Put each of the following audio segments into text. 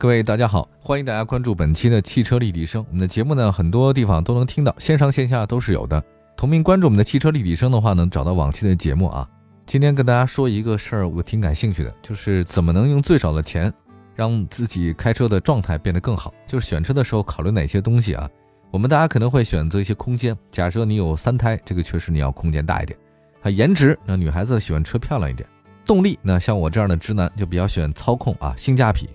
各位大家好，欢迎大家关注本期的汽车立体声。我们的节目呢，很多地方都能听到，线上线下都是有的。同名关注我们的汽车立体声的话，能找到往期的节目啊。今天跟大家说一个事儿，我挺感兴趣的，就是怎么能用最少的钱，让自己开车的状态变得更好。就是选车的时候考虑哪些东西啊？我们大家可能会选择一些空间，假设你有三胎，这个确实你要空间大一点。啊，颜值，那女孩子喜欢车漂亮一点。动力，那像我这样的直男就比较喜欢操控啊，性价比。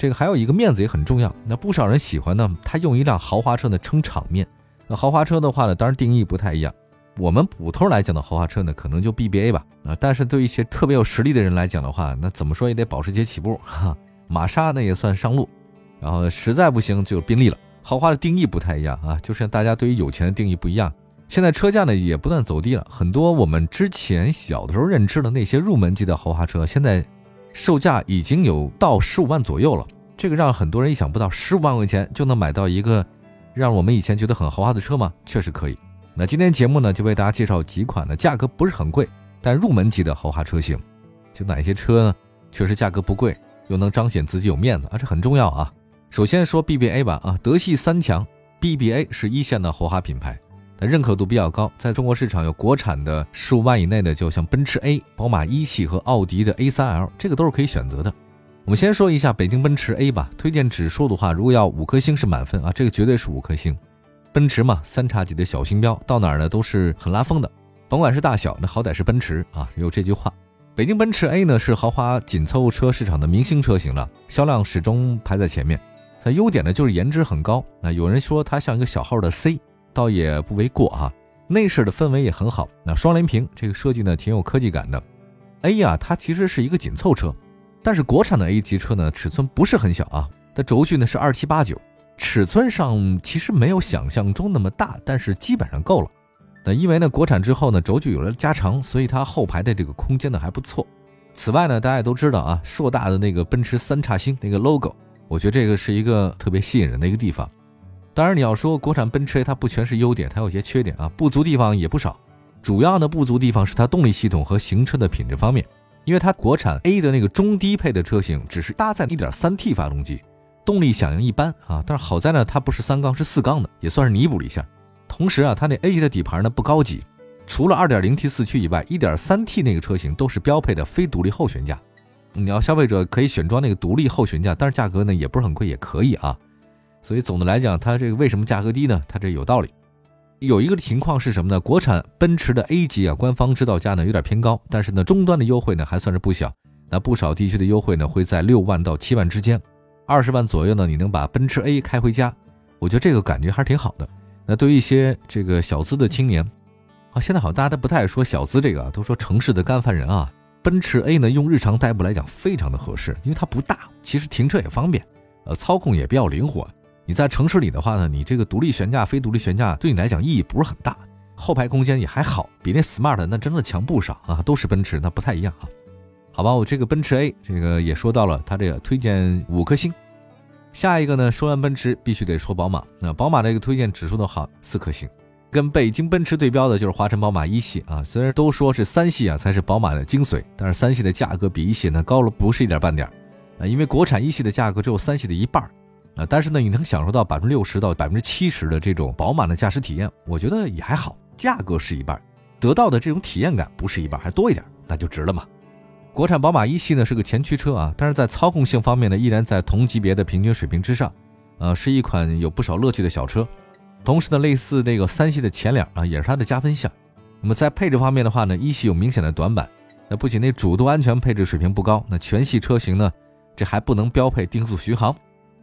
这个还有一个面子也很重要，那不少人喜欢呢，他用一辆豪华车呢撑场面。那豪华车的话呢，当然定义不太一样。我们普通来讲的豪华车呢，可能就 BBA 吧，啊，但是对一些特别有实力的人来讲的话，那怎么说也得保时捷起步，哈，玛莎那也算上路，然后实在不行就宾利了。豪华的定义不太一样啊，就是大家对于有钱的定义不一样。现在车价呢也不断走低了，很多我们之前小的时候认知的那些入门级的豪华车，现在。售价已经有到十五万左右了，这个让很多人意想不到，十五万块钱就能买到一个让我们以前觉得很豪华的车吗？确实可以。那今天节目呢，就为大家介绍几款呢，价格不是很贵，但入门级的豪华车型。就哪些车呢？确实价格不贵，又能彰显自己有面子啊，这很重要啊。首先说 BBA 吧，啊，德系三强，BBA 是一线的豪华品牌。那认可度比较高，在中国市场有国产的十五万以内的，就像奔驰 A、宝马一系和奥迪的 A3L，这个都是可以选择的。我们先说一下北京奔驰 A 吧，推荐指数的话，如果要五颗星是满分啊，这个绝对是五颗星。奔驰嘛，三叉戟的小星标，到哪儿呢都是很拉风的，甭管是大小，那好歹是奔驰啊，有这句话。北京奔驰 A 呢是豪华紧凑车市场的明星车型了，销量始终排在前面。它优点呢就是颜值很高，那有人说它像一个小号的 C。倒也不为过啊，内饰的氛围也很好。那双联屏这个设计呢，挺有科技感的。A 呀，它其实是一个紧凑车，但是国产的 A 级车呢，尺寸不是很小啊。它轴距呢是二七八九，尺寸上其实没有想象中那么大，但是基本上够了。那因为呢，国产之后呢，轴距有了加长，所以它后排的这个空间呢还不错。此外呢，大家也都知道啊，硕大的那个奔驰三叉星那个 logo，我觉得这个是一个特别吸引人的一个地方。当然，你要说国产奔驰 A，它不全是优点，它有些缺点啊，不足地方也不少。主要的不足地方是它动力系统和行车的品质方面，因为它国产 A 的那个中低配的车型只是搭载 1.3T 发动机，动力响应一般啊。但是好在呢，它不是三缸，是四缸的，也算是弥补了一下。同时啊，它那 A 级的底盘呢不高级，除了 2.0T 四驱以外，1.3T 那个车型都是标配的非独立后悬架。你要消费者可以选装那个独立后悬架，但是价格呢也不是很贵，也可以啊。所以总的来讲，它这个为什么价格低呢？它这有道理。有一个情况是什么呢？国产奔驰的 A 级啊，官方指导价呢有点偏高，但是呢终端的优惠呢还算是不小。那不少地区的优惠呢会在六万到七万之间，二十万左右呢你能把奔驰 A 开回家，我觉得这个感觉还是挺好的。那对于一些这个小资的青年啊，现在好像大家都不太爱说小资这个，都说城市的干饭人啊。奔驰 A 呢用日常代步来讲非常的合适，因为它不大，其实停车也方便，呃操控也比较灵活。你在城市里的话呢，你这个独立悬架、非独立悬架对你来讲意义不是很大，后排空间也还好，比那 smart 那真的强不少啊，都是奔驰，那不太一样啊。好吧，我这个奔驰 A 这个也说到了，它这个推荐五颗星。下一个呢，说完奔驰必须得说宝马，那宝马这个推荐指数的好四颗星，跟北京奔驰对标的就是华晨宝马一系啊。虽然都说是三系啊才是宝马的精髓，但是三系的价格比一系呢高了不是一点半点啊，因为国产一系的价格只有三系的一半。啊，但是呢，你能享受到百分之六十到百分之七十的这种饱满的驾驶体验，我觉得也还好。价格是一半，得到的这种体验感不是一半，还多一点，那就值了嘛。国产宝马一系呢是个前驱车啊，但是在操控性方面呢，依然在同级别的平均水平之上，呃，是一款有不少乐趣的小车。同时呢，类似那个三系的前脸啊，也是它的加分项。那么在配置方面的话呢，一系有明显的短板，那不仅那主动安全配置水平不高，那全系车型呢，这还不能标配定速巡航。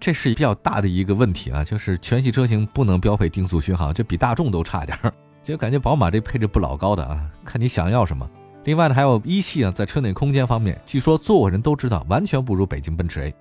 这是比较大的一个问题啊，就是全系车型不能标配定速巡航，这比大众都差点儿。就感觉宝马这配置不老高的啊，看你想要什么。另外呢，还有一系啊，在车内空间方面，据说坐过人都知道完全不如北京奔驰 A。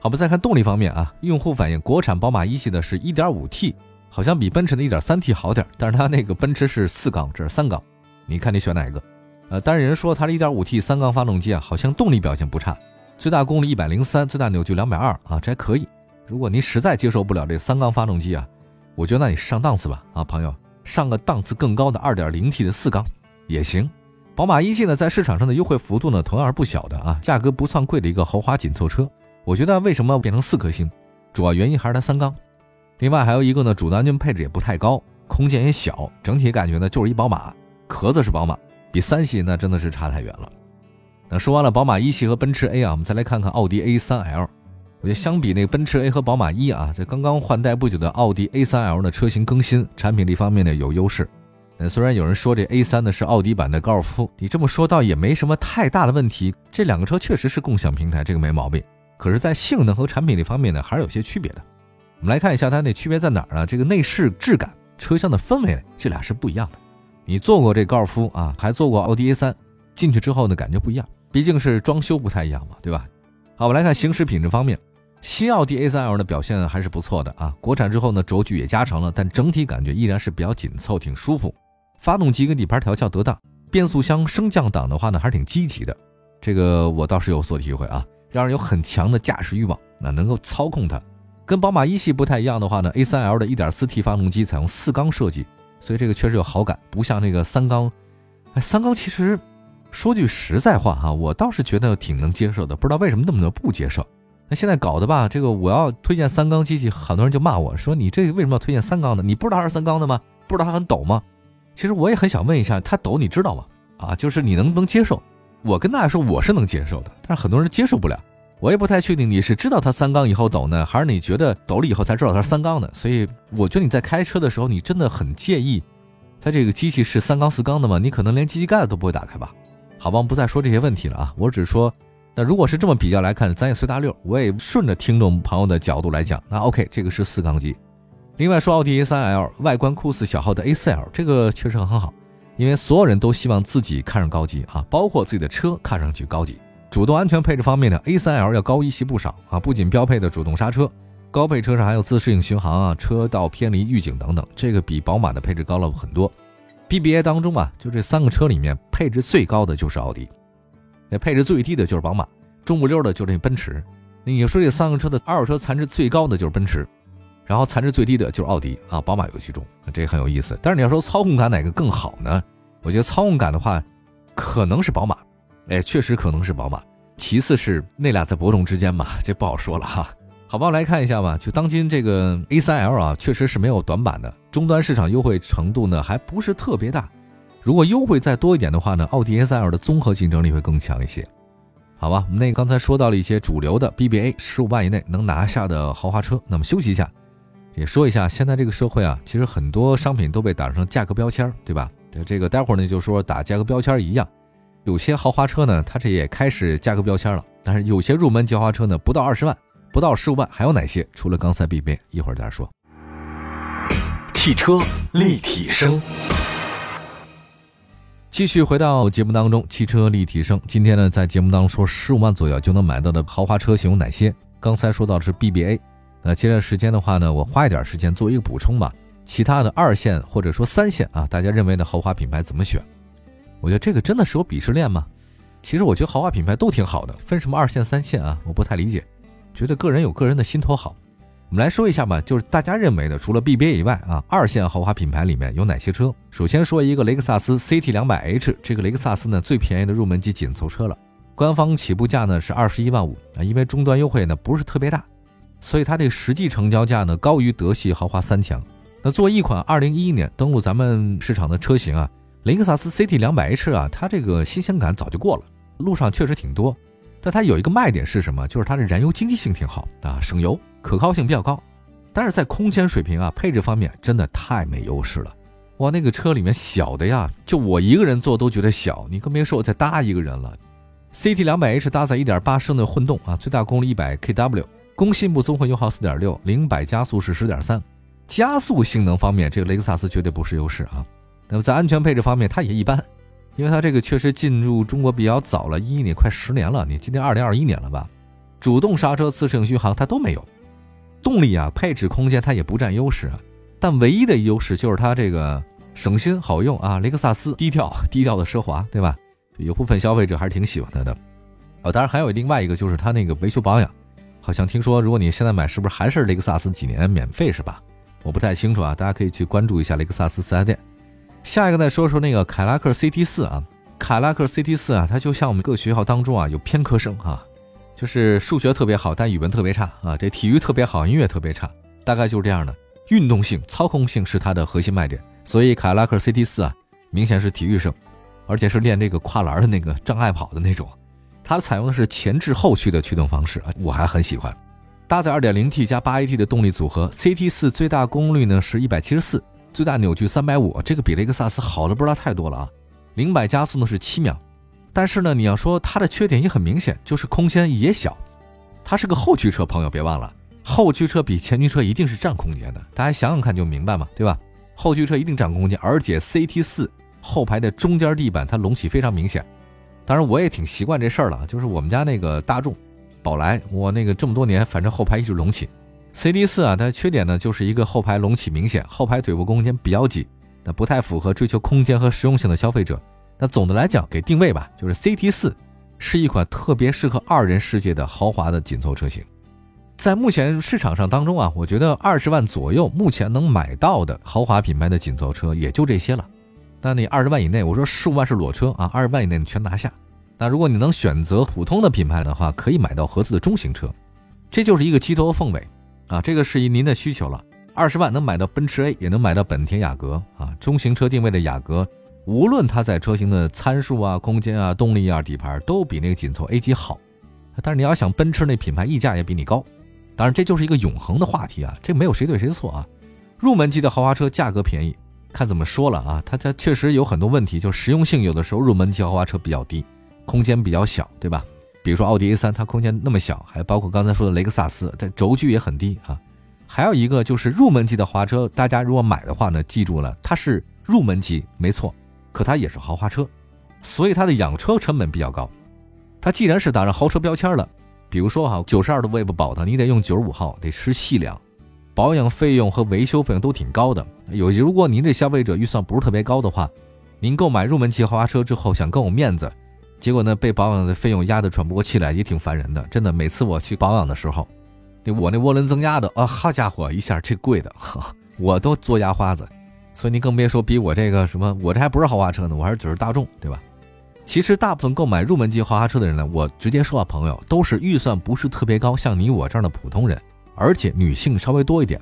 好吧，再看动力方面啊，用户反映国产宝马一系的是 1.5T，好像比奔驰的 1.3T 好点儿，但是它那个奔驰是四缸，这是三缸，你看你选哪一个？呃，但是人说它的一点五 T 三缸发动机啊，好像动力表现不差，最大功率一百零三，最大扭矩两百二啊，这还可以。如果您实在接受不了这三缸发动机啊，我觉得那你上档次吧啊，朋友，上个档次更高的二点零 T 的四缸也行。宝马一系呢，在市场上的优惠幅度呢，同样是不小的啊，价格不算贵的一个豪华紧凑车。我觉得为什么变成四颗星，主要原因还是它三缸。另外还有一个呢，主的安全配置也不太高，空间也小，整体感觉呢就是一宝马，壳子是宝马。比三系那真的是差太远了。那说完了宝马一系和奔驰 A 啊，我们再来看看奥迪 A3L。我觉得相比那个奔驰 A 和宝马一啊，在刚刚换代不久的奥迪 A3L 的车型更新，产品力方面呢有优势。那虽然有人说这 A3 呢是奥迪版的高尔夫，你这么说倒也没什么太大的问题。这两个车确实是共享平台，这个没毛病。可是，在性能和产品力方面呢，还是有些区别的。我们来看一下它那区别在哪儿呢？这个内饰质感、车厢的氛围，这俩是不一样的。你坐过这高尔夫啊，还坐过奥迪 A3，进去之后呢，感觉不一样，毕竟是装修不太一样嘛，对吧？好，我们来看行驶品质方面，新奥迪 A3L 的表现还是不错的啊。国产之后呢，轴距也加长了，但整体感觉依然是比较紧凑，挺舒服。发动机跟底盘调校得当，变速箱升降档的话呢，还是挺积极的，这个我倒是有所体会啊，让人有很强的驾驶欲望，那能够操控它。跟宝马一系不太一样的话呢，A3L 的 1.4T 发动机采用四缸设计。所以这个确实有好感，不像那个三缸。哎，三缸其实说句实在话哈，我倒是觉得挺能接受的。不知道为什么那么多不接受。那现在搞的吧，这个我要推荐三缸机器，很多人就骂我说你这个为什么要推荐三缸的？你不知道它是三缸的吗？不知道它很抖吗？其实我也很想问一下，它抖你知道吗？啊，就是你能不能接受？我跟大家说我是能接受的，但是很多人接受不了。我也不太确定你是知道它三缸以后抖呢，还是你觉得抖了以后才知道它是三缸的。所以我觉得你在开车的时候，你真的很介意它这个机器是三缸四缸的吗？你可能连机器盖子都不会打开吧？好吧，我们不再说这些问题了啊。我只说，那如果是这么比较来看，咱也随大溜，我也顺着听众朋友的角度来讲，那 OK，这个是四缸机。另外说奥迪 A3L 外观酷似小号的 A4L，这个确实很好，因为所有人都希望自己看上高级啊，包括自己的车看上去高级。主动安全配置方面呢，A3L 要高一些不少啊，不仅标配的主动刹车，高配车上还有自适应巡航啊、车道偏离预警等等，这个比宝马的配置高了很多。BBA 当中啊，就这三个车里面配置最高的就是奥迪，那配置最低的就是宝马，中不溜的就是那奔驰。那你说这三个车的二手车残值最高的就是奔驰，然后残值最低的就是奥迪啊，宝马有其中，这很有意思。但是你要说操控感哪个更好呢？我觉得操控感的话，可能是宝马。哎，确实可能是宝马，其次是那俩在伯仲之间嘛，这不好说了哈。好吧，来看一下吧。就当今这个 A3L 啊，确实是没有短板的，终端市场优惠程度呢还不是特别大。如果优惠再多一点的话呢，奥迪 A3L 的综合竞争力会更强一些。好吧，我们那刚才说到了一些主流的 BBA 十五万以内能拿下的豪华车，那么休息一下，也说一下现在这个社会啊，其实很多商品都被打上价格标签，对吧？这个待会儿呢就说打价格标签一样。有些豪华车呢，它这也开始价格标签了。但是有些入门豪华车呢，不到二十万，不到十五万，还有哪些？除了刚才 BBA，一会儿再说。汽车立体声，继续回到节目当中。汽车立体声，今天呢，在节目当中说十五万左右就能买到的豪华车型有哪些？刚才说到的是 BBA，那接着时间的话呢，我花一点时间做一个补充吧。其他的二线或者说三线啊，大家认为的豪华品牌怎么选？我觉得这个真的是有鄙视链吗？其实我觉得豪华品牌都挺好的，分什么二线三线啊？我不太理解，觉得个人有个人的心头好。我们来说一下吧，就是大家认为的，除了 BBA 以外啊，二线豪华品牌里面有哪些车？首先说一个雷克萨斯 CT 两百 H，这个雷克萨斯呢最便宜的入门级紧凑车了，官方起步价呢是二十一万五啊，因为终端优惠呢不是特别大，所以它这个实际成交价呢高于德系豪华三强。那作为一款二零一一年登陆咱们市场的车型啊。雷克萨斯 CT 两百 H 啊，它这个新鲜感早就过了，路上确实挺多，但它有一个卖点是什么？就是它的燃油经济性挺好啊，省油，可靠性比较高。但是在空间水平啊、配置方面真的太没优势了。哇，那个车里面小的呀，就我一个人坐都觉得小，你更别说我再搭一个人了。CT 两百 H 搭载1.8升的混动啊，最大功率100 kW，工信部综合油耗4.6，零百加速是10.3，加速性能方面，这个雷克萨斯绝对不是优势啊。那么在安全配置方面，它也一般，因为它这个确实进入中国比较早了，一一年快十年了，你今年二零二一年了吧？主动刹车、自适应巡航它都没有。动力啊，配置、空间它也不占优势啊。但唯一的优势就是它这个省心好用啊。雷克萨斯低调，低调的奢华，对吧？有部分消费者还是挺喜欢它的。哦，当然还有另外一个就是它那个维修保养，好像听说如果你现在买，是不是还是雷克萨斯几年免费是吧？我不太清楚啊，大家可以去关注一下雷克萨斯四 S 店。下一个再说说那个凯拉克 CT 四啊，凯拉克 CT 四啊，它就像我们各学校当中啊有偏科生啊，就是数学特别好，但语文特别差啊，这体育特别好，音乐特别差，大概就是这样的。运动性、操控性是它的核心卖点，所以凯拉克 CT 四啊，明显是体育生，而且是练这个跨栏的那个障碍跑的那种。它采用的是前置后驱的驱动方式啊，我还很喜欢。搭载 2.0T 加 8AT 的动力组合，CT 四最大功率呢是一百七十四，最大扭矩三百五，这个比雷克萨斯好的不知道太多了啊。零百加速呢是七秒，但是呢，你要说它的缺点也很明显，就是空间也小。它是个后驱车，朋友别忘了，后驱车比前驱车一定是占空间的，大家想想看就明白嘛，对吧？后驱车一定占空间，而且 CT 四后排的中间地板它隆起非常明显。当然我也挺习惯这事儿了，就是我们家那个大众。宝来，我那个这么多年，反正后排一直隆起。CD 四啊，它的缺点呢，就是一个后排隆起明显，后排腿部空间比较挤，那不太符合追求空间和实用性的消费者。那总的来讲，给定位吧，就是 CT 四是一款特别适合二人世界的豪华的紧凑车型。在目前市场上当中啊，我觉得二十万左右目前能买到的豪华品牌的紧凑车也就这些了。那你二十万以内，我说十五万是裸车啊，二十万以内你全拿下。那如果你能选择普通的品牌的话，可以买到合资的中型车，这就是一个鸡头凤尾啊，这个是以您的需求了。二十万能买到奔驰 A，也能买到本田雅阁啊，中型车定位的雅阁，无论它在车型的参数啊、空间啊、动力啊、底盘都比那个紧凑 A 级好。但是你要想奔驰那品牌溢价也比你高，当然这就是一个永恒的话题啊，这没有谁对谁错啊。入门级的豪华车价格便宜，看怎么说了啊，它它确实有很多问题，就实用性有的时候入门级豪华车比较低。空间比较小，对吧？比如说奥迪 A3，它空间那么小，还包括刚才说的雷克萨斯，它轴距也很低啊。还有一个就是入门级的华车，大家如果买的话呢，记住了，它是入门级，没错，可它也是豪华车，所以它的养车成本比较高。它既然是打上豪车标签了，比如说哈，九十二的 Wave 保的，你得用九十五号，得吃细粮，保养费用和维修费用都挺高的。有如果您这消费者预算不是特别高的话，您购买入门级豪华车之后，想更有面子。结果呢，被保养的费用压得喘不过气来，也挺烦人的。真的，每次我去保养的时候，那我那涡轮增压的啊，好家伙，一下这贵的，我都做牙花子。所以您更别说比我这个什么，我这还不是豪华车呢，我还是只是大众，对吧？其实大部分购买入门级豪华车的人呢，我直接说啊，朋友都是预算不是特别高，像你我这样的普通人，而且女性稍微多一点。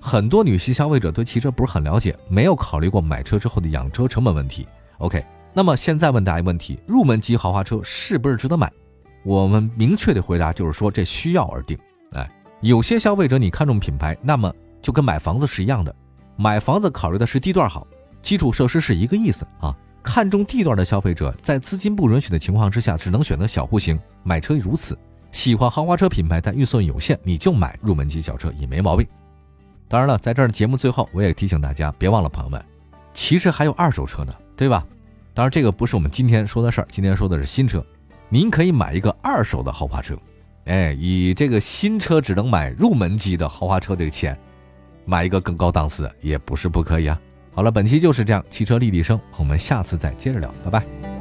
很多女性消费者对汽车不是很了解，没有考虑过买车之后的养车成本问题。OK。那么现在问大家一个问题：入门级豪华车是不是值得买？我们明确的回答就是说，这需要而定。哎，有些消费者你看中品牌，那么就跟买房子是一样的，买房子考虑的是地段好，基础设施是一个意思啊。看中地段的消费者，在资金不允许的情况之下，只能选择小户型买车，如此。喜欢豪华车品牌但预算有限，你就买入门级小车也没毛病。当然了，在这儿的节目最后，我也提醒大家，别忘了朋友们，其实还有二手车呢，对吧？当然，这个不是我们今天说的事儿。今天说的是新车，您可以买一个二手的豪华车，哎，以这个新车只能买入门级的豪华车这个钱，买一个更高档次的也不是不可以啊。好了，本期就是这样，汽车立体声，我们下次再接着聊，拜拜。